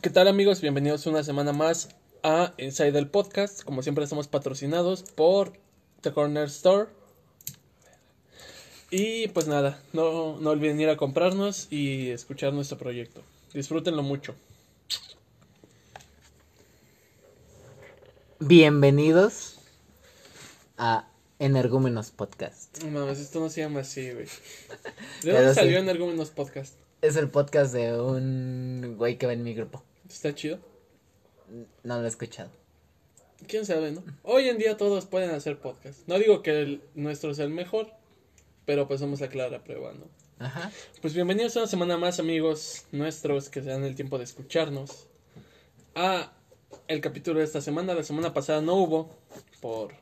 ¿Qué tal amigos? Bienvenidos una semana más a Inside el Podcast. Como siempre estamos patrocinados por The Corner Store. Y pues nada, no, no olviden ir a comprarnos y escuchar nuestro proyecto. Disfrútenlo mucho. Bienvenidos a Energúmenos Podcast. No mames, esto no se llama así, güey. ¿De dónde sí. salió Energúmenos Podcast? Es el podcast de un güey que va en mi grupo. ¿Está chido? No lo he escuchado. ¿Quién sabe, no? Hoy en día todos pueden hacer podcast. No digo que el nuestro sea el mejor, pero pues somos la clara prueba, ¿no? Ajá. Pues bienvenidos a una semana más, amigos nuestros que se dan el tiempo de escucharnos. A el capítulo de esta semana. La semana pasada no hubo. Por.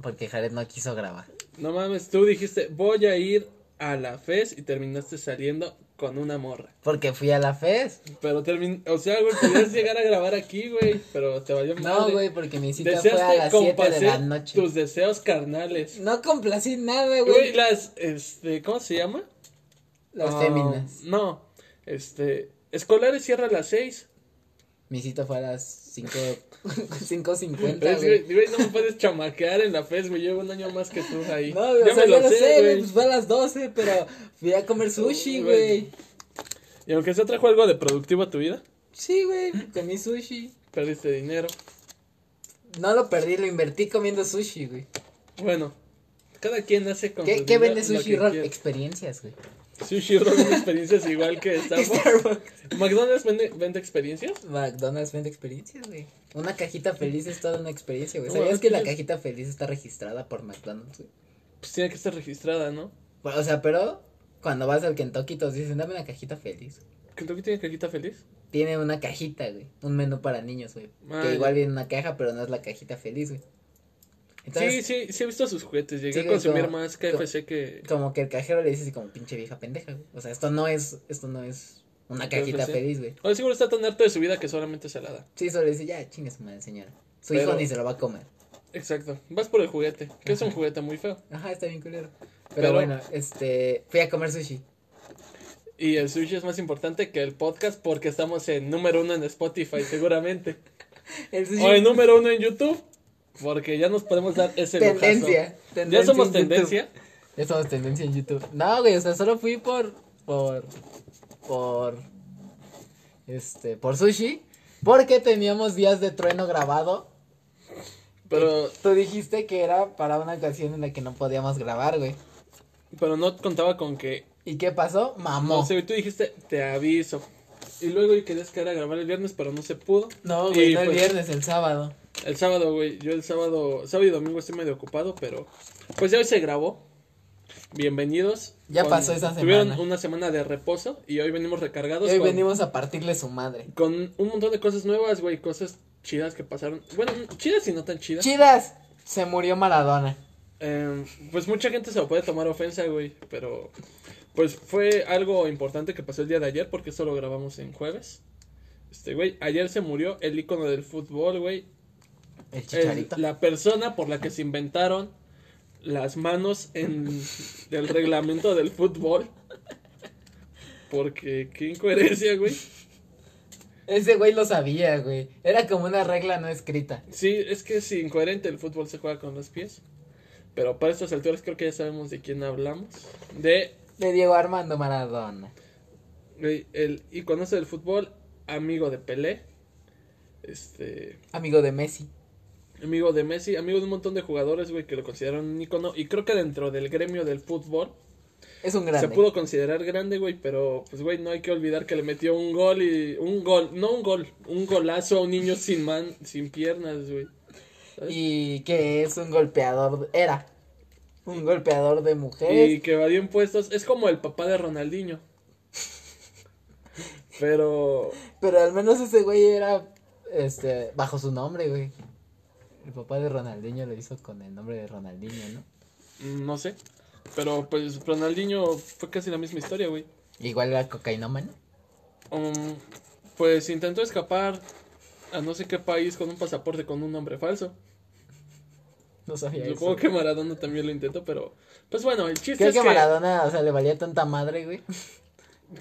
Porque Jared no quiso grabar. No mames, tú dijiste, voy a ir a la FES y terminaste saliendo con una morra. Porque fui a la FES. Pero termin... O sea, güey, podías llegar a grabar aquí, güey. Pero te valió No, madre. güey, porque mi cita fue a las 7 de la noche. tus deseos carnales. No complací nada, Güey, güey. las, este, ¿cómo se llama? Las Ah, féminas. No, este, escolares cierra a las seis. Mi cita fue a las 5. 5.50, Es que, güey. no me puedes chamaquear en la FES, güey. Llevo un año más que tú ahí. No, güey, ya o sea, me yo lo sé, güey. Pues fue a las 12, pero fui a comer sushi, Güey. Y aunque se trajo algo de productivo a tu vida, Sí, güey, comí sushi. perdiste dinero. No lo perdí, lo invertí comiendo sushi, güey. Bueno, cada quien hace con ¿Qué, qué vende Sushi Roll? Experiencias, güey. Sushi Roll vende experiencias igual que Starbucks. Starbucks. ¿McDonald's vende, vende experiencias? McDonald's vende experiencias, güey. Una cajita feliz es toda una experiencia, güey. ¿Sabías que la yo- cajita feliz está registrada por McDonald's, güey? Pues tiene que estar registrada, ¿no? O sea, pero cuando vas al Kentucky todos dicen, dame una cajita feliz. ¿Kentucky tiene cajita feliz? Tiene una cajita, güey. Un menú para niños, güey. Ah, que ya. igual viene una caja, pero no es la cajita feliz, güey. Sí, Entonces, sí, sí he visto sus juguetes. Llegué Sí, a consumir como- más KFC que... como que el cajero le dice así como pinche vieja pendeja, güey. O sea, esto no es, esto no es una cajita KFC. feliz, güey. O seguro está tan harto de su vida que solamente se la da. Sí, solo le dice, ya, chingue su madre, señora. Su Pero- hijo ni se lo va a comer. Exacto. Vas por el juguete, que es un juguete muy feo. Ajá, está bien culero. Pero, Pero- bueno, este, fui a comer sushi. Y el sushi es más importante que el podcast porque estamos en número uno en Spotify, seguramente. El sushi. o en número uno en YouTube, porque ya nos podemos dar ese tendencia, tendencia Ya somos tendencia. Ya somos tendencia en YouTube. No, güey, o sea, solo fui por, por, por, este, por sushi. Porque teníamos días de trueno grabado. Pero, Tú dijiste que era para una ocasión en la que no podíamos grabar, güey. pero no contaba con que. ¿Y qué pasó? Mamó. No sé, tú dijiste, te aviso. Y luego querías que era grabar el viernes, pero no se pudo. No, Y, güey, no el viernes, el sábado. El sábado, güey. Yo el sábado, sábado y domingo estoy medio ocupado, pero pues ya hoy se grabó. Bienvenidos. Ya pasó esa Tuvieron semana. una semana de reposo y hoy venimos recargados Y hoy con, venimos a partirle su madre. con un montón de cosas nuevas, güey. Cosas chidas que pasaron. Bueno, chidas y no tan chidas. Chidas, se murió Maradona. Eh, pues mucha gente se lo puede tomar ofensa, güey. Pero pues fue algo importante que pasó el día de ayer porque esto lo grabamos en jueves. Este, güey, ayer se murió el ícono del fútbol, güey. El el- chicharito. la persona por la que se inventaron las manos en el reglamento del fútbol. Porque qué incoherencia, güey. Ese güey lo sabía, güey. Era como una regla no escrita. Sí, es que es incoherente, el fútbol se juega con los pies. Pero para estas alturas creo que ya sabemos de quién hablamos. De De Diego Armando Maradona. güey, el del fútbol, amigo de Pelé. Este, Amigo de Messi. Amigo de Messi, amigo de un montón de jugadores, güey, que lo consideran un icono. Y creo que dentro del gremio del fútbol Es un grande. Se pudo considerar grande, güey, pero pues, güey, no hay que olvidar que le metió un gol y un gol, no un gol, un golazo a un niño sin man, sin piernas, güey. Y que es un golpeador. Era. Un golpeador de mujeres. Y que evadió impuestos, es como el papá de Ronaldinho. Pero Pero al menos ese güey era. Este. Bajo su nombre, güey. El papá de Ronaldinho lo hizo con el nombre de Ronaldinho, ¿no? no sé. Pero pues Ronaldinho fue casi la misma historia, güey. Igual era cocainómano. Um, pues intentó escapar a no sé qué país con un pasaporte con un nombre falso. No sabía Supongo eso. que Maradona también lo intentó, pero pues bueno, el chiste Creo es que que, Maradona, o sea, le valía tanta madre, güey.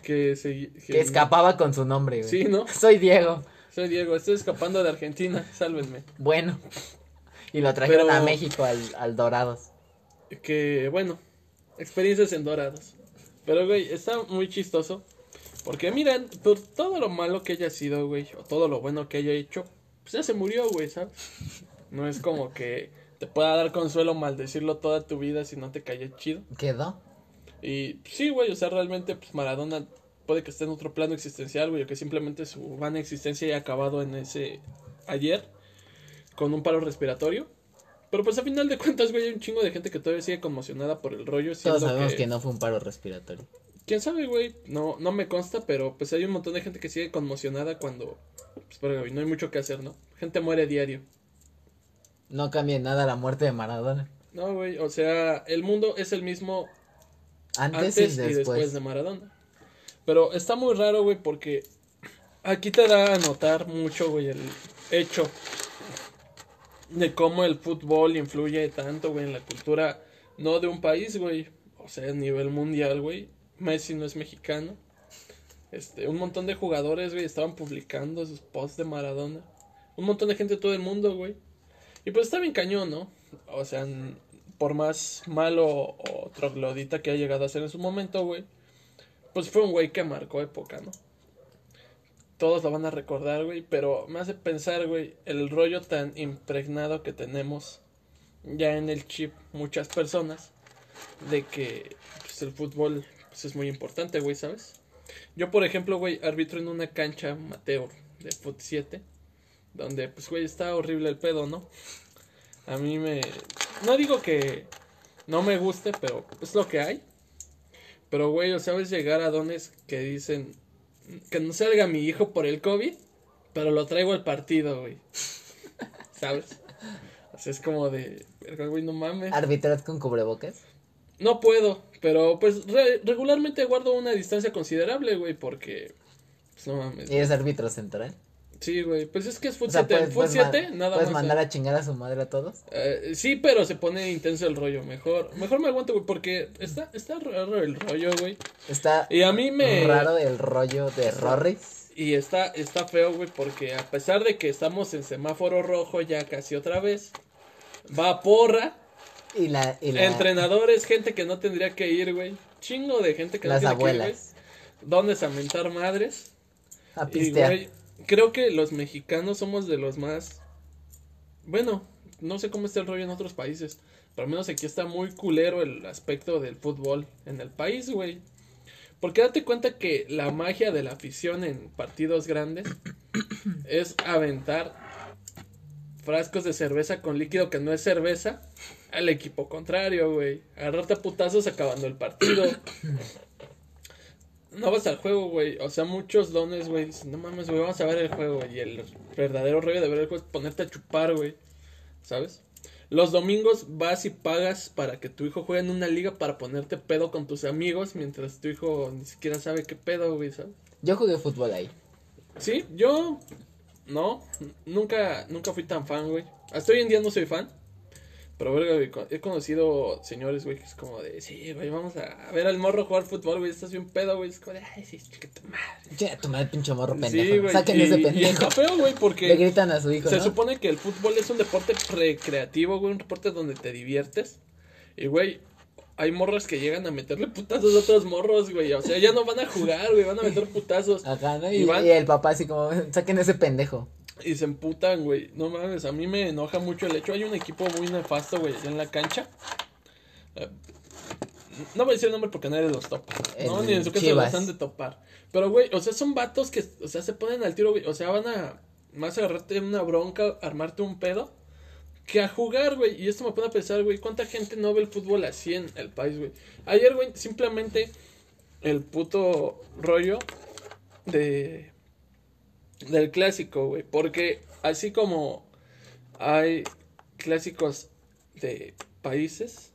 que, se- Que escapaba con su nombre, güey. Sí, ¿no? Soy Diego. Soy Diego, estoy escapando de Argentina, sálvenme. Bueno. Y lo trajeron Pero- a México al, al Dorados. Que, bueno, experiencias en Dorados. Pero, güey, está muy chistoso. Porque, miren, por todo lo malo que haya sido, güey, o todo lo bueno que haya hecho, pues ya se murió, güey, ¿sabes? No es como que te pueda dar consuelo maldecirlo toda tu vida si no te cae chido. Quedó. Y sí, güey, o sea, realmente, pues Maradona puede que esté en otro plano existencial, güey, o que simplemente su vana existencia haya acabado en ese ayer con un paro respiratorio. Pero pues a final de cuentas, güey, hay un chingo de gente que todavía sigue conmocionada por el rollo. Todos sabemos que... no fue un paro respiratorio. Quién sabe, güey, no, no me consta, pero pues hay un montón de gente que sigue conmocionada cuando, pues, pero, no hay mucho que hacer, ¿no? Gente muere diario. No cambia nada la muerte de Maradona. No, güey, o sea, el mundo es el mismo Antes, antes y después de Maradona. Pero está muy raro, güey, porque aquí te da a notar mucho, güey, el hecho de cómo el fútbol influye tanto, güey, en la cultura, no de un país, güey, o sea, a nivel mundial, güey. Messi no es mexicano. Este, un montón de jugadores, güey, estaban publicando sus posts de Maradona. Un montón de gente de todo el mundo, güey. Y pues está bien cañón, ¿no? O sea, por más malo o troglodita que haya llegado a ser en su momento, güey. Pues fue un güey que marcó época, ¿no? Todos lo van a recordar, güey. Pero me hace pensar, güey, el rollo tan impregnado que tenemos ya en el chip muchas personas. De que pues, el fútbol pues, es muy importante, güey, ¿sabes? Yo, por ejemplo, güey, arbitro en una cancha amateur de Foot 7. Donde, pues, güey, está horrible el pedo, ¿no? A mí me... No digo que no me guste, pero es lo que hay. Pero, güey, o sabes llegar a dones que dicen que no salga mi hijo por el COVID, pero lo traigo al partido, güey. ¿Sabes? O sea, es como de... "Verga, güey, no mames. ¿Arbitras con cubrebocas? No puedo, pero pues re- regularmente guardo una distancia considerable, güey, porque... Pues no mames. ¿Y eres árbitro central? Sí, güey, pues es que es Foot O sea, 7. puedes, puedes ma- 7, nada ¿puedes más. mandar a chingar a su madre a todos? Eh, sí, pero se pone intenso el rollo. Mejor, mejor me aguanto, güey, porque está, está raro el rollo, güey. Está Y a mí me. raro el rollo de Rory. Y está, está feo, güey, porque a pesar de que estamos en semáforo rojo ya casi otra vez, va porra, Y la, y la entrenadores, gente que no tendría que ir, güey. Chingo de gente que las no tiene que ir, abuelas. güey. ¿Dónde a mentar madres? A Y, pistear. güey, creo que los mexicanos somos de los más. Bueno, no sé cómo está el rollo en otros países. Pero al menos aquí está muy culero el aspecto del fútbol en el país, güey. Porque date cuenta que la magia de la afición en partidos grandes es aventar frascos de cerveza con líquido que no es cerveza al equipo contrario, güey. Agarrarte a putazos acabando el partido. No vas al juego, güey. O sea, muchos dones, güey. Dicen, no mames, güey, vamos a ver el juego. güey". Y el verdadero rollo de ver el juego es ponerte a chupar, güey. ¿Sabes? Los domingos vas y pagas para que tu hijo juegue en una liga para ponerte pedo con tus amigos mientras tu hijo ni siquiera sabe qué pedo, güey, ¿sabes? Yo jugué fútbol ahí. Sí, yo no, nunca, nunca fui tan fan, güey. Hasta hoy en día no soy fan. Pero, verga, he conocido señores, güey, que es como de, sí, güey, vamos a ver al morro jugar fútbol, güey, estás bien pedo, güey. Es como de, ay, sí, chica tu madre. Che, tu madre pinche morro pendejo. Sí, güey. Saquen y- ese y pendejo. está feo, güey, Le porque gritan a su hijo, se ¿no? supone que el fútbol es un deporte recreativo, güey, un deporte donde te diviertes. Y, güey, hay morros que llegan a meterle putazos a otros morros, güey. O sea, ya no van a jugar, güey, van a meter putazos. Acá, ¿no? Y Y, van- y el papá así como, saquen ese pendejo. Y se emputan, güey. No mames, a mí me enoja mucho el hecho. Hay un equipo muy nefasto, güey, en la cancha. Eh, no voy a decir el nombre porque nadie los topa. No, El ni en su Chivas. los han de topar. Pero, güey, o sea, son vatos que, o sea, se ponen al tiro, güey. O sea, van a más agarrarte una bronca, armarte un pedo, que a jugar, güey. Y esto me pone a pensar, güey, ¿cuánta gente no ve el fútbol así en el país, güey? Ayer, güey, simplemente el puto rollo de del clásico, güey, porque así como hay clásicos de países,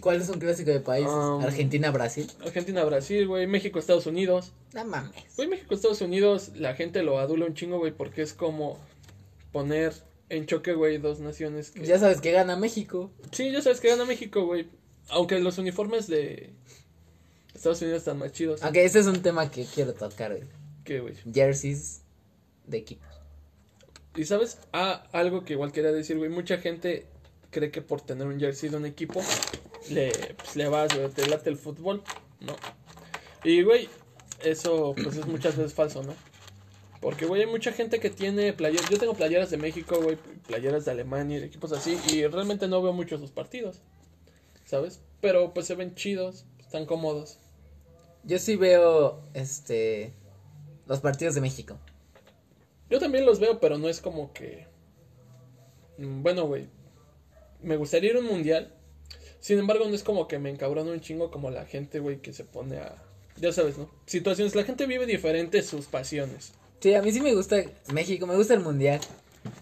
¿Cuál es un clásico de países? Um, Argentina, Brasil. Argentina, Brasil, güey, México, Estados Unidos, No mames. güey, México, Estados Unidos, la gente lo adula un chingo, güey, porque es como poner en choque, güey, dos naciones que... Ya sabes que gana México. Sí, ya sabes que gana México, güey, aunque los uniformes de Estados Unidos están más chidos Aunque ese es un tema que quiero tocar, güey. que, güey. Jerseys de equipos. Y sabes, ah, algo que igual quería decir, güey, mucha gente cree que por tener un jersey de un equipo le, pues, le vas, güey, te late el fútbol, ¿no? Y, güey, eso pues es muchas veces falso, ¿no? Porque, güey, hay mucha gente que tiene playeras, yo tengo playeras de México, güey, playeras de Alemania y de equipos así, y realmente no veo mucho sus partidos, ¿sabes? Pero pues se ven chidos, están cómodos. Yo sí veo, este, los partidos de México. Yo también los veo, pero no es como que... Mm, Bueno, güey. Me gustaría ir a un mundial. Sin embargo, no es como que me encabrona un chingo como la gente, güey, que se pone a... Ya sabes, ¿no? Situaciones. La gente vive diferente sus pasiones. Sí, a mí sí me gusta México, me gusta el mundial.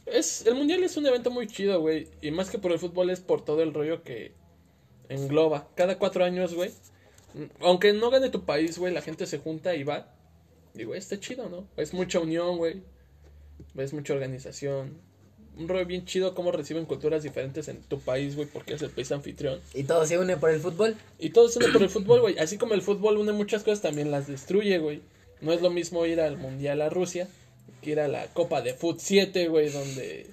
Es, el mundial es un evento muy chido, güey. Y más que por el fútbol es por todo el rollo que engloba. Cada cuatro años, güey. mm, Aunque no gane tu país, güey, la gente se junta y va. Y, güey, está chido, ¿no? Es mucha unión, güey. Es mucha organización. Un rollo bien chido cómo reciben culturas diferentes en tu país, güey, porque es el país anfitrión. Y todo se une por el fútbol. Y todo se une por el fútbol, güey. Así como el fútbol une muchas cosas, también las destruye, güey. No es lo mismo ir al Mundial a Rusia que ir a la Copa de Foot 7, güey, donde...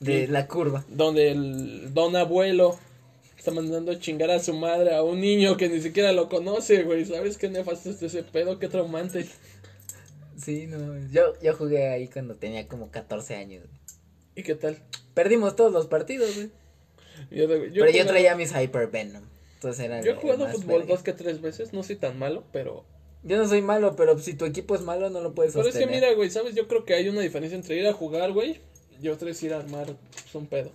De la curva. donde el don abuelo está mandando a chingar a su madre a un niño que ni siquiera lo conoce, güey. ¿Sabes qué nefasto es ese pedo? Qué traumante. Sí, no. Yo, yo jugué ahí cuando tenía como 14 años. ¿Y qué tal? Perdimos todos los partidos, güey. Yo, yo Pero yo traía mis Hyper Venom. Entonces era Yo he jugado fútbol dos que tres veces, no soy tan malo, pero... Yo no soy malo, pero si tu equipo es malo no lo puedes Pero es sostener. que mira, güey, ¿sabes? Yo creo que hay una diferencia entre ir a jugar, güey, y otra es ir a armar pues, un pedo.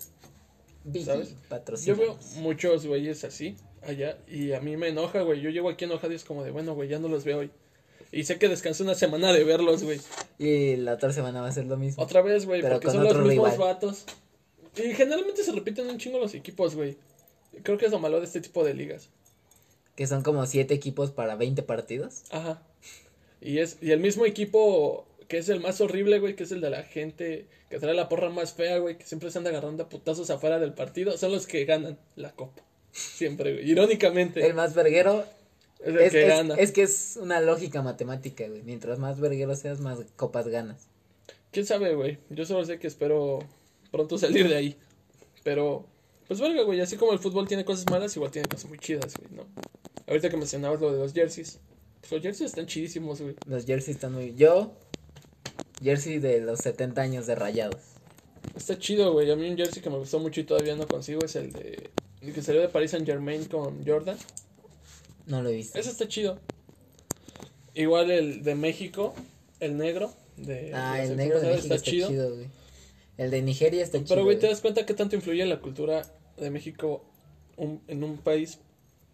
¿sabes? Yo veo muchos güeyes así, allá, y a mí me enoja, güey. Yo llego aquí enojado y es como de, bueno, güey, ya no los veo hoy. Y sé que descansé una semana de verlos, güey. Y la otra semana va a ser lo mismo. Otra vez, güey, porque son los mismos rival. vatos. Y generalmente se repiten un chingo los equipos, güey. Creo que es lo malo de este tipo de ligas. Que son como 7 equipos para 20 partidos. Ajá. Y es y el mismo equipo que es el más horrible, güey, que es el de la gente que trae la porra más fea, güey, que siempre se anda agarrando a putazos afuera del partido, son los que ganan la copa. Siempre, güey. Irónicamente, El más verguero es el es, que es- gana. es que es una lógica matemática, güey. Mientras más verguero seas, más copas ganas. ¿Quién sabe, güey? Yo solo sé que espero pronto salir de ahí. Pero, pues verga, güey, así como el fútbol tiene cosas malas, igual tiene cosas muy chidas, güey, ¿no? Ahorita que mencionabas lo de los jerseys. Pues los jerseys están chidísimos, güey. Los jerseys están muy... Yo, jersey de los 70 años de rayados. Está chido, güey. A mí un jersey que me gustó mucho y todavía no consigo es el de... El que salió de Paris Saint Germain con Jordan. No lo he visto. Ese está chido. Igual el de México, el negro. De, Ah, el negro de México está chido, güey. El de Nigeria está chido. Pero, güey, ¿te das cuenta qué tanto influye la cultura de México un- en un país,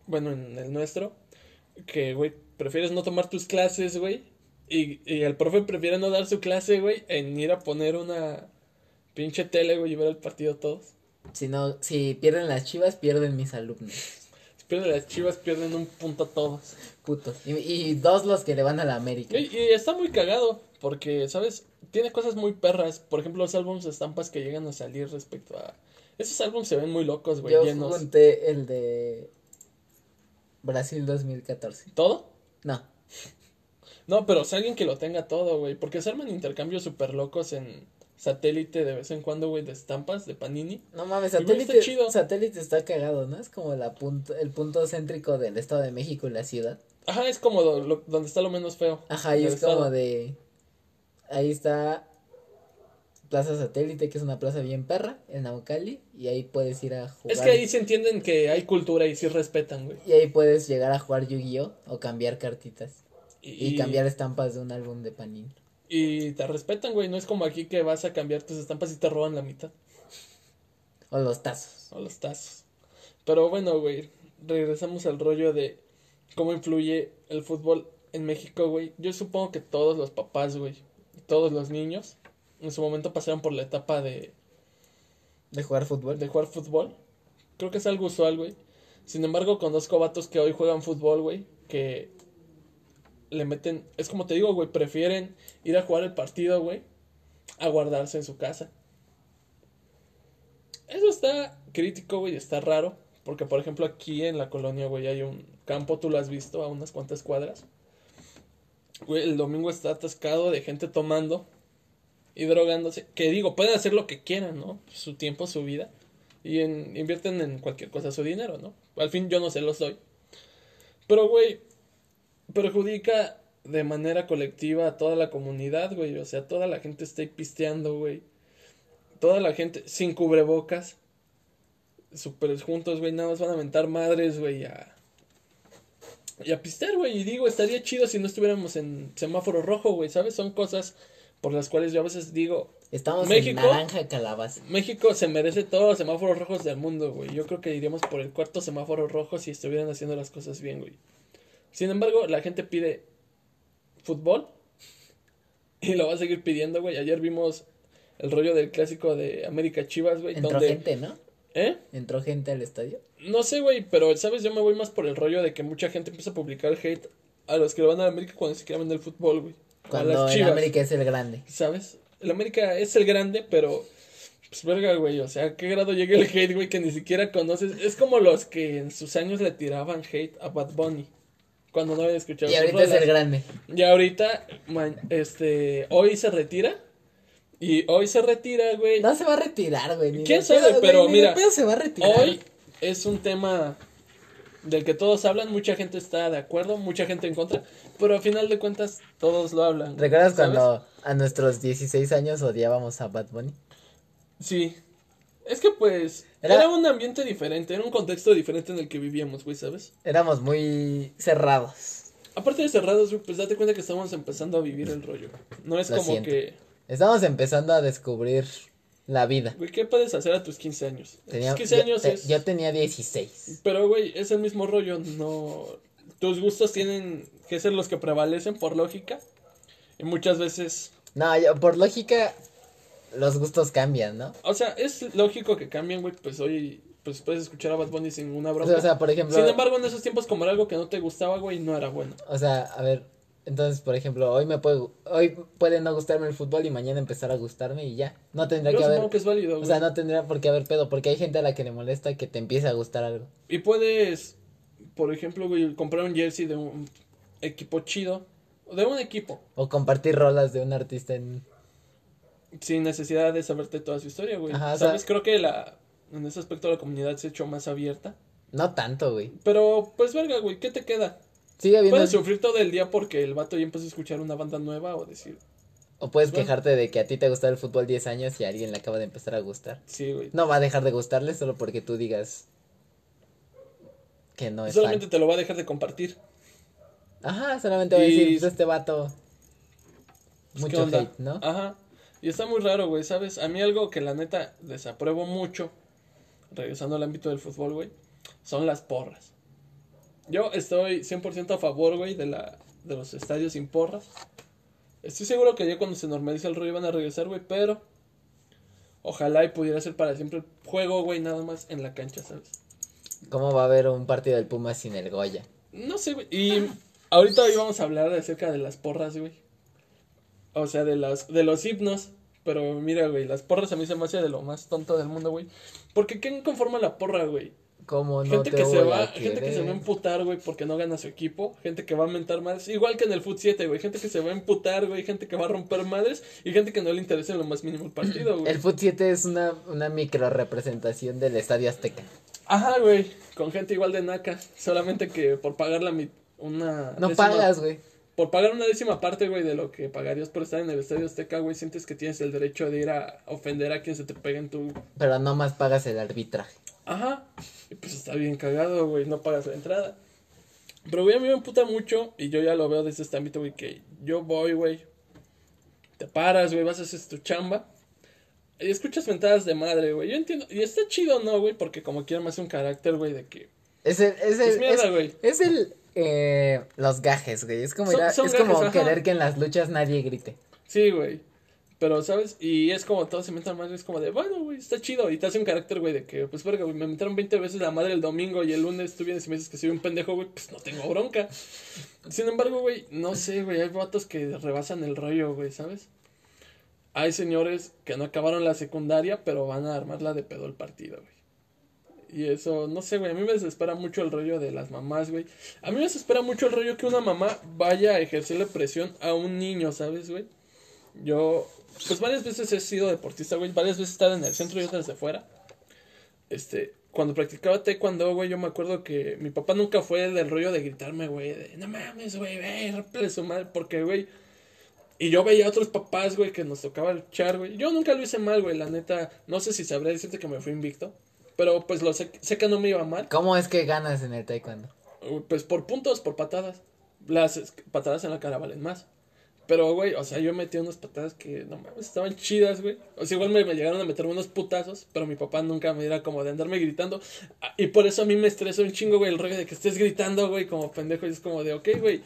bueno, en el nuestro? Que, güey, prefieres no tomar tus clases, güey. Y, y el profe prefiere no dar su clase, güey, en ir a poner una pinche tele, güey, y ver el partido todos. Si no, si pierden las chivas, pierden mis alumnos. Si pierden las chivas, pierden un punto todos. Putos. Y, y dos los que le van a la América. Y, y está muy cagado, porque, ¿sabes? Tiene cosas muy perras. Por ejemplo, los álbumes de estampas que llegan a salir respecto a... Esos álbumes se ven muy locos, güey, Yo llenos. junté el de Brasil 2014. ¿Todo? No, No, pero es alguien que lo tenga todo, güey. Porque se arman intercambios súper locos en satélite de vez en cuando, güey, de estampas, de Panini. no mames, satélite, está chido. satélite está cagado, ¿no? Es como la punto, el punto céntrico del Estado de México y la ciudad. Ajá, es como lo- donde está lo menos feo. Ajá, y es como de... Ahí está Plaza Satélite, que es una plaza bien perra, en Naucali, y ahí puedes ir a jugar. Es que ahí se entienden que hay cultura y sí respetan, güey. Y ahí puedes llegar a jugar Yu-Gi-Oh! o cambiar cartitas. Y, Y, cambiar estampas de un álbum de Panini. Y te respetan, güey. No es como aquí que vas a cambiar tus estampas y te roban la mitad. O los tazos. O los tazos. Pero bueno, güey. Regresamos al rollo de cómo influye el fútbol en México, güey. Yo supongo que todos los papás, güey. y Todos los niños. En su momento pasaron por la etapa de, De jugar fútbol. de jugar fútbol. Creo que es algo usual, güey. Sin embargo, conozco vatos que hoy juegan fútbol, güey. Que le meten. Es como te digo, güey. Prefieren ir a jugar el partido, güey. A guardarse en su casa. Eso está crítico, güey. Está raro. Porque, por ejemplo, aquí en la colonia, güey, hay un campo. Tú lo has visto a unas cuantas cuadras. Güey, el domingo está atascado de gente tomando. y drogándose. Que digo, pueden hacer lo que quieran, ¿no? Su tiempo, su vida. Y en, invierten en cualquier cosa su dinero, ¿no? Al fin yo no se los doy. Pero, güey, perjudica de manera colectiva a toda la comunidad, güey. O sea, toda la gente está pisteando, güey. Toda la gente sin cubrebocas. Super juntos, güey. Nada más van a aventar madres, güey. A... Y a pistear, güey. Y digo, estaría chido si no estuviéramos en semáforo rojo, güey. ¿Sabes? Son cosas por las cuales yo a veces digo. Estamos México, en naranja calabaza. México se merece todos los semáforos rojos del mundo, güey. Yo creo que iríamos por el cuarto semáforo rojo si estuvieran haciendo las cosas bien, güey. Sin embargo, la gente pide fútbol y lo va a seguir pidiendo, güey. Ayer vimos el rollo del clásico de América Chivas, güey. Entró donde... gente, ¿no? ¿Eh? ¿Entró gente al estadio? No sé, güey, pero, ¿sabes? Yo me voy más por el rollo de que mucha gente empieza a publicar hate a los que le van a América cuando se quieren vender el fútbol, güey. A Cuando el América es el grande. ¿sabes? El América es el grande, pero... Pues verga, güey, o sea, ¿a qué grado llega el hate, güey, que ni siquiera conoces? Es como los que en sus años le tiraban hate a Bad Bunny. Cuando no había escuchado Y ahorita es rolas. el grande. Y ahorita, este, hoy se retira. Y hoy se retira, güey. No se va a retirar, güey. ¿Quién sabe? pedo, güey, Pero de mira, pedo se va a retirar. Hoy es un tema del que todos hablan, mucha gente está de acuerdo, mucha gente en contra, pero al final de cuentas todos lo hablan. ¿Recuerdas ¿sabes? cuando a nuestros 16 años odiábamos a Bad Bunny? Sí. Es que pues Era- era... un ambiente diferente, era un contexto diferente en el que vivíamos, güey, ¿sabes? Éramos muy cerrados. Aparte de cerrados, güey, pues date cuenta que estamos empezando a vivir el rollo. No es Lo como siento. que, Estamos empezando a descubrir la vida. güey, ¿qué puedes hacer a tus 15 años? Tenía- tus 15 yo, años te- es... yo tenía 16. Pero, güey, es el mismo rollo, no... Tus gustos tienen que ser los que prevalecen por lógica. Y muchas veces... No, yo- por lógica, los gustos cambian, ¿no? O sea, es lógico que cambien, güey, pues hoy... Pues puedes escuchar a Bad Bunny sin una O sea, o sea, por ejemplo, Sin embargo, en esos tiempos como era algo que no te gustaba, güey, no era bueno. o sea, a ver, entonces, por ejemplo, hoy me puede, hoy puede no gustarme el fútbol y mañana empezar a gustarme y ya. No tendría Yo que haber, que es válido, o güey. sea, no tendría por qué haber pedo, porque hay gente a la que le molesta que te empiece a gustar algo. Y puedes, por ejemplo, güey, comprar un jersey de un equipo chido. De un equipo. O compartir rolas de un artista en... Sin necesidad de saberte toda su historia, güey. Ajá, o sea- ¿Sabes? Creo que la... En ese aspecto la comunidad se ha hecho más abierta. No tanto, güey. Pero, pues, verga, güey, ¿qué te queda? Sigue habiendo... Puedes sufrir todo el día porque el vato ya empezó a escuchar una banda nueva o decir, O puedes Bueno. quejarte de que a ti te gustaba el fútbol 10 años y a alguien le acaba de empezar a gustar. sí, güey. No va a dejar de gustarle solo porque tú digas que no es Solamente fan. te lo va a dejar de compartir. Ajá, solamente va a Y- decir, pues este vato... Pues, ¿qué Mucho hate, ¿no? Ajá. Y está muy raro, güey, ¿sabes? A mí algo que la neta desapruebo mucho, regresando al ámbito del fútbol, güey, son las porras. Yo estoy 100% a favor, güey, de, la, de los estadios sin porras. Estoy seguro que ya cuando se normalice el rollo van a regresar, güey, pero ojalá y pudiera ser para siempre el juego, güey, nada más en la cancha, ¿sabes? ¿Cómo va a haber un partido del Pumas sin el Goya? No sé, güey. Y ahorita hoy vamos a hablar acerca de las porras, güey. O sea, de los, de los himnos. Pero mira, güey, las porras a mí se me hace de lo más tonto del mundo, güey. Porque ¿quién conforma la porra, güey? ¿Cómo no gente te que voy se a va, gente que se va a emputar, güey, porque no gana su equipo, gente que va a mentar más, igual que en el Foot 7, güey, gente que se va a emputar, güey, gente que va a romper madres y gente que no le interesa en lo más mínimo el partido, güey. El Foot 7 es una, una micro representación del Estadio Azteca. Ajá, güey, con gente igual de naca, solamente que por pagar la mi- una No pagas, güey. Por pagar una décima parte, güey, de lo que pagarías por estar en el Estadio Azteca, güey, sientes que tienes el derecho de ir a ofender a quien se te pegue en tu... Pero no más pagas el arbitraje. Ajá. Y pues está bien cagado, güey, no pagas la entrada. Pero, güey, a mí me emputa mucho, y yo ya lo veo desde este ámbito, güey, que yo voy, güey, te paras, güey, vas a hacer tu chamba, y escuchas mentadas de madre, güey. Yo entiendo, y está chido, ¿no, güey? Porque como quiera más un carácter, güey, de que... Es el, es el, Es mierda, es- güey. es el, eh, los gajes, güey. Es como, Son- ir a- son es como ajá. querer que en las luchas nadie grite. Sí, güey. Pero, ¿sabes? Y es como todos se mentan madre, es como de, bueno, güey, está chido. Y te hace un carácter, güey, de que, pues, verga, güey, me mentaron 20 veces la madre el domingo y el lunes tú vienes y me dices que soy un pendejo, güey, pues no tengo bronca. Sin embargo, güey, no sé, güey, hay vatos que rebasan el rollo, güey, ¿sabes? Hay señores que no acabaron la secundaria, pero van a armarla de pedo el partido, güey. Y eso, no sé, güey, a mí me desespera mucho el rollo de las mamás, güey. A mí me desespera mucho el rollo que una mamá vaya a ejercerle presión a un niño, ¿sabes, güey? Yo, pues varias veces he sido deportista, güey. Varias veces he estado en el centro y otras de fuera. Este, cuando practicaba taekwondo, güey, yo me acuerdo que mi papá nunca fue del rollo de gritarme, güey, de no mames, güey, ve, rompe su mal, porque, güey. Y yo veía a otros papás, güey, que nos tocaba luchar, güey. Yo nunca lo hice mal, güey, la neta. No sé si sabré decirte que me fui invicto. Pero pues lo sé, sé que no me iba mal. ¿Cómo es que ganas en el taekwondo? Pues por puntos, por patadas. Las patadas en la cara valen más. Pero, güey, o sea, yo metí unas patadas que, no mames, estaban chidas, güey. O sea, igual me, me llegaron a meter unos putazos, pero mi papá nunca me era como de andarme gritando. Ah, Y por eso a mí me estresa un chingo, güey, el rollo de que estés gritando, güey, como pendejo. Y es como de, ok, güey,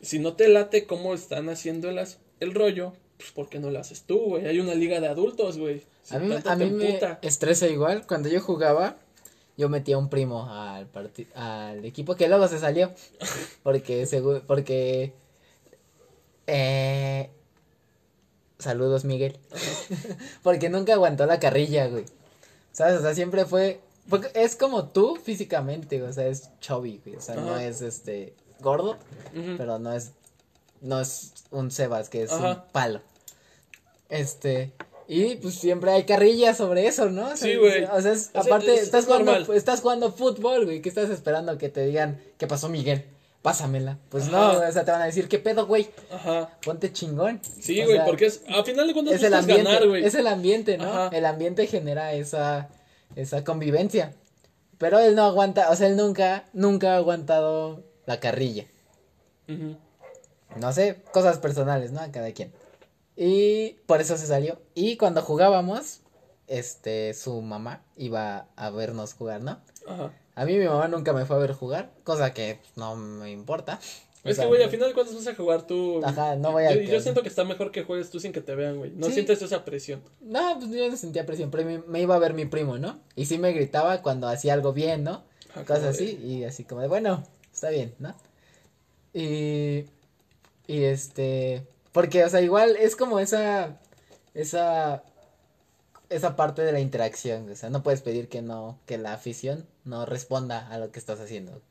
si no te late cómo están haciendo las, el rollo, pues, ¿por qué no lo haces tú, güey? Hay una liga de adultos, güey. Si A mí, a mí me estresa igual. Cuando yo jugaba, yo metía un primo al parti- al equipo que luego se salió. Porque, porque, eh, saludos Miguel. porque nunca aguantó la carrilla, güey. ¿Sabes? O sea, siempre fue, porque es como tú físicamente, o sea, es chubby, güey. O sea, no es este, gordo, pero no es, no es un Sebas, que es Ajá. un palo. Este, y pues siempre hay carrilla sobre eso, ¿no? O sea, Sí, güey. O sea, es- aparte, es- estás, es jugando, normal. estás jugando fútbol, güey, ¿qué estás esperando que te digan, ¿qué pasó, Miguel? Pásamela. Pues Ajá. no, o sea, te van a decir, ¿qué pedo, güey? Ajá. Ponte chingón. Sí, güey, porque es, a final de cuentas es el ambiente, ganar, güey. es el ambiente, ¿no? Ajá. El ambiente genera esa, esa convivencia. Pero él no aguanta, o sea, él nunca, nunca ha aguantado la carrilla. Ujú. No sé, cosas personales, ¿no? A cada quien. Y por eso se salió. Y cuando jugábamos, este, su mamá iba a vernos jugar, ¿no? Ajá. A mí mi mamá nunca me fue a ver jugar, cosa que no me importa. O Es sea, que, güey, al final de cuentas vas a jugar tú. Ajá, no voy a... Yo, yo siento que está mejor que juegues tú sin que te vean, güey. No Sí. sientes esa presión. No, pues yo no sentía presión, pero me, me iba a ver mi primo, ¿no? Y sí me gritaba cuando hacía algo bien, ¿no? Ajá, Cosas así, y así como de, bueno, está bien, ¿no? Y, y este, porque, o sea, igual es como esa, esa, esa parte de la interacción, o sea, no puedes pedir que no, que la afición no responda a lo que estás haciendo.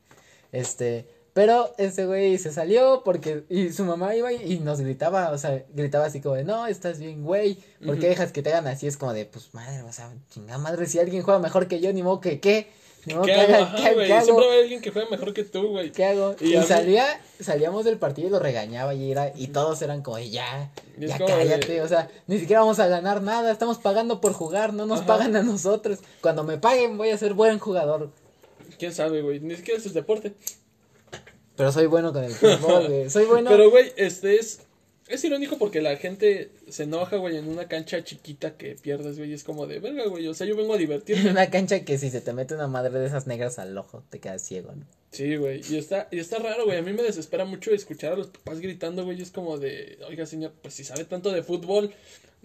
Este, pero ese güey se salió porque, y su mamá iba y, y nos gritaba, o sea, gritaba así como de, no, estás bien, güey, ¿por qué dejas que te hagan así? Es como de, pues, madre, o sea, chingada madre, si alguien juega mejor que yo, ni modo que, ¿qué? Modo ¿Qué hago? Ajá, ¿qué- güey. qué? Siempre va a haber alguien que juegue mejor que tú, güey. ¿Qué hago? Y salía, salíamos del partido y lo regañaba y era, y todos eran como, ya, es ya como cállate, o sea, ni siquiera vamos a ganar nada, estamos pagando por jugar, no nos Ajá. pagan a nosotros. Cuando me paguen voy a ser buen jugador. ¿Quién sabe, güey? Ni siquiera es el deporte. Pero soy bueno con el fútbol, güey. Soy bueno. Pero, güey, este es. Es irónico porque la gente se enoja, güey, en una cancha chiquita que pierdes, güey. Es como de verga, güey. O sea, yo vengo a divertirme. una cancha que si se te mete una madre de esas negras al ojo, te quedas ciego, ¿no? Sí, güey. Y está, y está raro, güey. A mí me desespera mucho escuchar a los papás gritando, güey. y Es como de, oiga, señor, pues si sabe tanto de fútbol.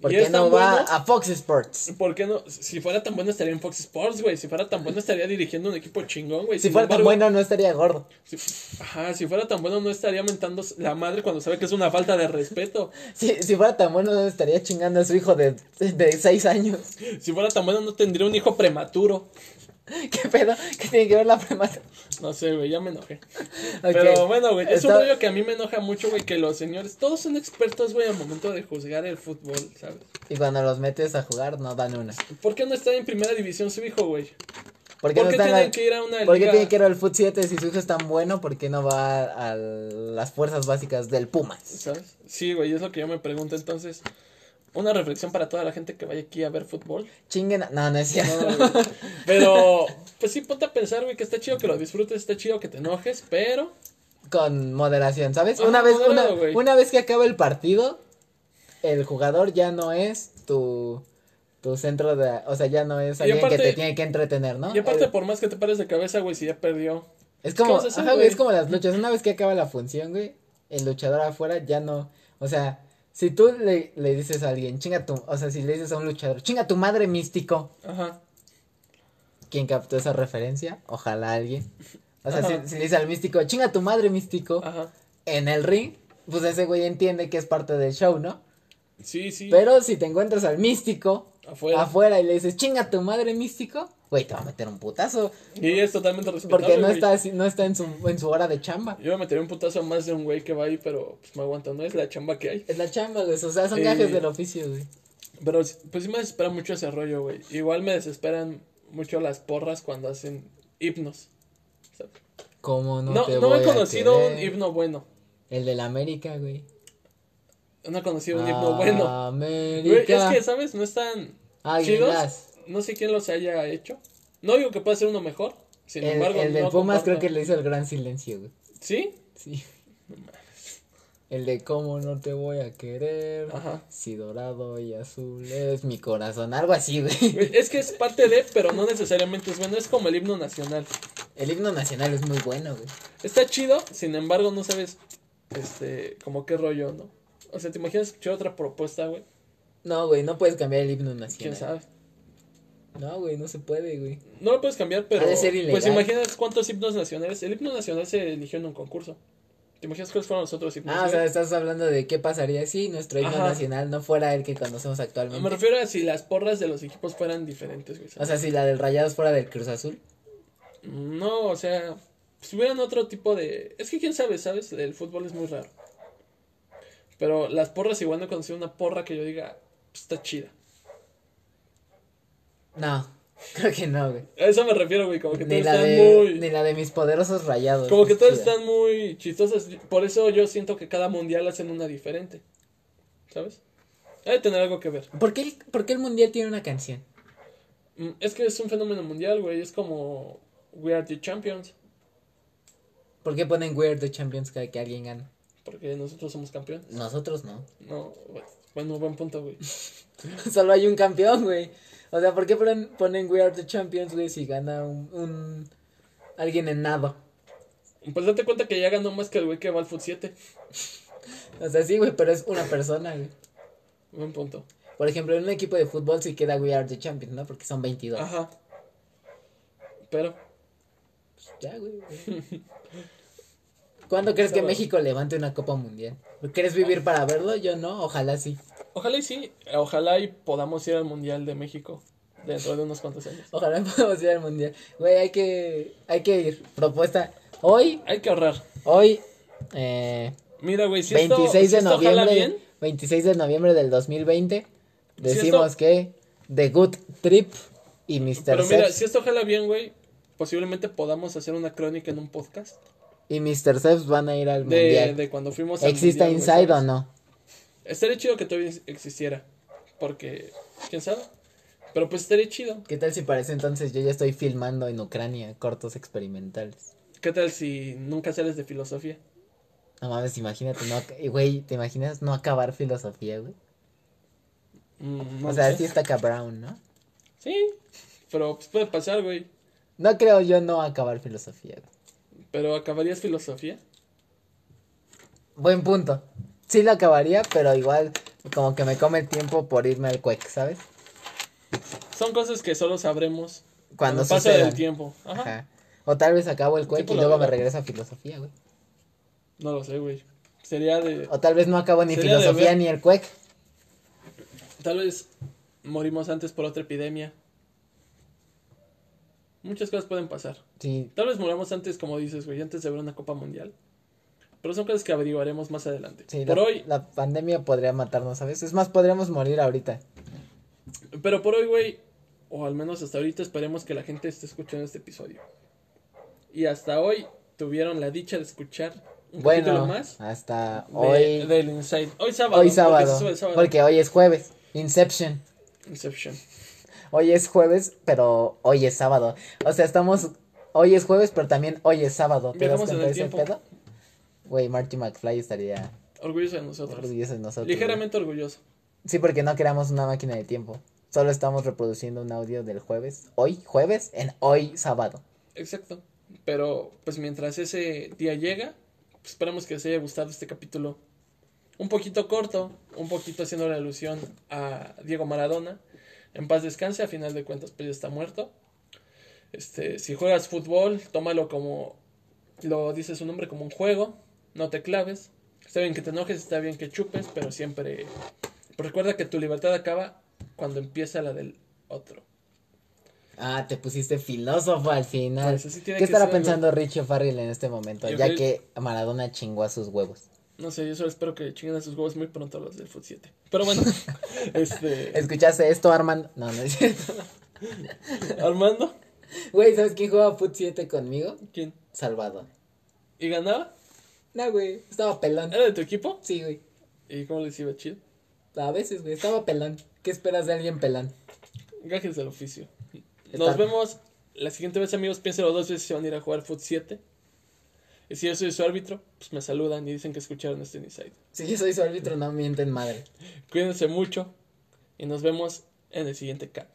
¿Por qué no va bueno, a Fox Sports? ¿Por qué no? Si fuera tan bueno estaría en Fox Sports, güey. Si fuera tan bueno estaría dirigiendo un equipo chingón, güey. Si Sin fuera tan bueno, no estaría gordo. si- ajá, si fuera tan bueno no estaría mentando la madre cuando sabe que es una falta de respeto. Si, si fuera tan bueno, no estaría chingando a su hijo de, de seis años. Si fuera tan bueno no tendría un hijo prematuro. ¿Qué pedo? ¿Qué tiene que ver la premata? No sé, güey, ya me enojé. Pero bueno, güey, es un rollo que a mí me enoja mucho, güey, que los señores, todos son expertos, güey, al momento de juzgar el fútbol, ¿sabes? Y cuando los metes a jugar, no dan una. ¿Por qué no está en primera división su hijo, güey? ¿Por qué, ¿Por qué tienen que ir a una ¿Por qué tiene que ir al Foot 7 si su hijo es tan bueno? ¿Por qué no va a las fuerzas básicas del Pumas? ¿Sabes? Sí, güey, es lo que yo me pregunto. Entonces, una reflexión para toda la gente que vaya aquí a ver fútbol. Chinguen. No, no es cierto. No, pero, pues sí, ponte a pensar, güey, que está chido que lo disfrutes, está chido que te enojes, pero Con moderación, ¿sabes? Una, vez, moderado, una, una vez que acaba el partido, el jugador ya no es tu, tu centro de... O sea, ya no es alguien aparte- que te tiene que entretener, ¿no? Y aparte, por más que te pares de cabeza, güey, si ya perdió. Es ¿qué como, hacer, ajá, güey? es como las luchas. Una vez que acaba la función, güey, el luchador afuera ya no, o sea, si tú le, le dices a alguien, chinga tu, o sea, si le dices a un luchador, chinga tu madre místico, Ajá. ¿quién captó esa referencia? Ojalá alguien. O sea, si, si le dices al místico, chinga tu madre místico, Ajá. en el ring, pues ese güey entiende que es parte del show, ¿no? Sí, sí. Pero si te encuentras al místico afuera. afuera y le dices, chinga tu madre místico, güey, te va a meter un putazo. Y es totalmente respetable, Porque no güey. está, así- no está en su, en su hora de chamba. Yo me metería un putazo a más de un güey que va ahí, pero pues me aguanto, no es la chamba que hay. Es la chamba, güey. O sea, son Eh, gajes del oficio, güey. Pero pues sí me desespera mucho ese rollo, güey. Igual me desesperan mucho las porras cuando hacen himnos. ¿sabes? ¿Cómo no, No, te no, voy he conocido un himno bueno. El de la América, güey. No he conocido un himno bueno. América. Güey, es que, ¿sabes? No están chidos. Águilas. No sé quién los haya hecho. No digo que pueda ser uno mejor. Sin El, embargo, el del no Pumas comparto. creo que le hizo el gran silencio, güey. ¿Sí? Sí. El de cómo no te voy a querer. Ajá. Si dorado y azul es mi corazón. Algo así, güey. Es que es parte de, pero no necesariamente es bueno. Es como el himno nacional. El himno nacional es muy bueno, güey. Está chido, sin embargo, no sabes, este, como qué rollo, ¿no? O sea, ¿te imaginas escuchar otra propuesta, güey? No, güey, no puedes cambiar el himno ¿Quién nacional. sabe? No, güey, no se puede, güey. No lo puedes cambiar, pero. Ha de ser ilegal. Pues imaginas cuántos himnos nacionales. El himno nacional se eligió en un concurso. ¿Te imaginas cuáles fueron los otros himnos? Ah, o sea, estás hablando de qué pasaría si nuestro himno Ajá. nacional no fuera el que conocemos actualmente. Me refiero a si las porras de los equipos fueran diferentes, güey. O sea, si la del Rayados fuera del Cruz Azul. No, o sea, si hubieran otro tipo de... Es que quién sabe, ¿sabes? El fútbol es muy raro. Pero las porras igual no he conocido una porra que yo diga, "Pues, está chida. No, creo que no, güey. A eso me refiero, güey, como que Ni todos están de, muy... ni la de mis poderosos rayados. Como que es todas chida. están muy chistosas. Por eso yo siento que cada mundial hacen una diferente. ¿Sabes? Hay de tener algo que ver. ¿Por qué, el, por qué el mundial tiene una canción? Mm, Es que es un fenómeno mundial, güey. Es como We Are the Champions. ¿Por qué ponen We're the Champions cada que alguien gana? Porque nosotros somos campeones. Nosotros no. No, bueno, buen punto, güey. Solo hay un campeón, güey. O sea, ¿por qué ponen, ponen We Are the Champions, güey, si gana un, un- alguien en nado? Pues date cuenta que ya ganó más que el güey que va al Foot 7. O sea, sí, güey, pero es una persona, güey. Buen punto. Por ejemplo, en un equipo de fútbol sí queda We Are the Champions, ¿no? Porque son 22. Ajá. Pero, Ya, güey. güey. ¿Cuándo crees que. México levante una Copa Mundial? ¿Quieres vivir para verlo? Yo no, ojalá sí. Ojalá y sí. Ojalá y podamos ir al Mundial de México dentro de unos cuantos años. Ojalá podamos ir al Mundial. Güey, hay que, hay que ir. Propuesta. Hoy, Hay que ahorrar. hoy, eh, Mira, güey, si 26 esto, si de esto noviembre, bien, 26 de noviembre del 2020, Si esto- decimos que The Good Trip y Mr. pero mira, Seps si esto jala bien, güey, posiblemente podamos hacer una crónica en un podcast y Mr. Seps van a ir al de, Mundial. de cuando fuimos al ¿Existe Mundial, Inside o no? Estaría chido que todavía existiera, porque, quién sabe, pero pues estaría chido. ¿Qué tal si parece entonces yo ya estoy filmando en Ucrania cortos experimentales? ¿Qué tal si nunca sales de filosofía? No mames, imagínate, no, ac- güey, ¿te imaginas no acabar filosofía, güey? Mm, no o sea, sé. sí está cabrón, ¿no? Sí, pero pues puede pasar, güey. No creo yo no acabar filosofía, güey. Pero ¿acabarías filosofía? Buen punto. Sí lo acabaría, pero igual como que me come el tiempo por irme al cuec, ¿sabes? Son cosas que solo sabremos Cuando pasa sucedan. el tiempo. Ajá. Ajá. O tal vez acabo el cuec y luego me regreso a filosofía, güey. No lo sé, güey. Sería de... O tal vez no acabo ni de filosofía ni el cuec. Tal vez morimos antes por otra epidemia. Muchas cosas pueden pasar. Sí, Tal vez moramos antes, como dices, güey, antes de ver una Copa Mundial. Pero son cosas que averiguaremos más adelante. sí. por la, hoy, la pandemia podría matarnos a veces. Es más, podríamos morir ahorita. pero por hoy, güey, o al menos hasta ahorita, esperemos que la gente esté escuchando este episodio. Y hasta hoy tuvieron la dicha de escuchar un capítulo Bueno, más hasta de- hoy, del Inside. Hoy sábado. hoy sábado. Porque hoy es jueves. Inception. Inception. Hoy es jueves, pero hoy es sábado. O sea, estamos. Hoy es jueves, pero también hoy es sábado. ¿Te das cuenta de ese pedo? Güey, Marty McFly estaría Orgulloso de nosotros. orgulloso de nosotros. Ligeramente orgulloso. Sí, porque no creamos una máquina de tiempo. Solo estamos reproduciendo un audio del jueves. Hoy, jueves, en hoy, sábado. Exacto. Pero, pues mientras ese día llega, pues, esperamos que les haya gustado este capítulo. Un poquito corto, un poquito haciendo la alusión a Diego Maradona. En paz descanse, a final de cuentas, pues ya está muerto. Este, si juegas fútbol, tómalo como lo dice su nombre, como un juego. No te claves. Está bien que te enojes, está bien que chupes, pero siempre pero recuerda que tu libertad acaba cuando empieza la del otro. Ah, te pusiste filósofo al final. Pues ¿Qué estará pensando Richie Farrell en este momento? Yo ya creo- que Maradona chingó a sus huevos. No sé, yo solo espero que chinguen a sus huevos muy pronto los del Foot 7. Pero bueno, este. ¿Escuchaste esto, Armando? No, no es cierto. Armando, Güey, ¿sabes quién jugaba Foot 7 conmigo? ¿quién? Salvador. ¿Y ganaba? No, güey, estaba pelón. ¿Era de tu equipo? Sí, güey. ¿Y cómo les iba chido? A veces, güey, estaba pelón. ¿Qué esperas de alguien pelón? Gajes del oficio. ¿Qué Nos tal? vemos la siguiente vez, amigos. Piénselo dos veces si van a ir a jugar Foot 7. Y si yo soy su árbitro, pues me saludan y dicen que escucharon este Inside. Si yo soy su árbitro, no mienten madre. Cuídense mucho y nos vemos en el siguiente cat.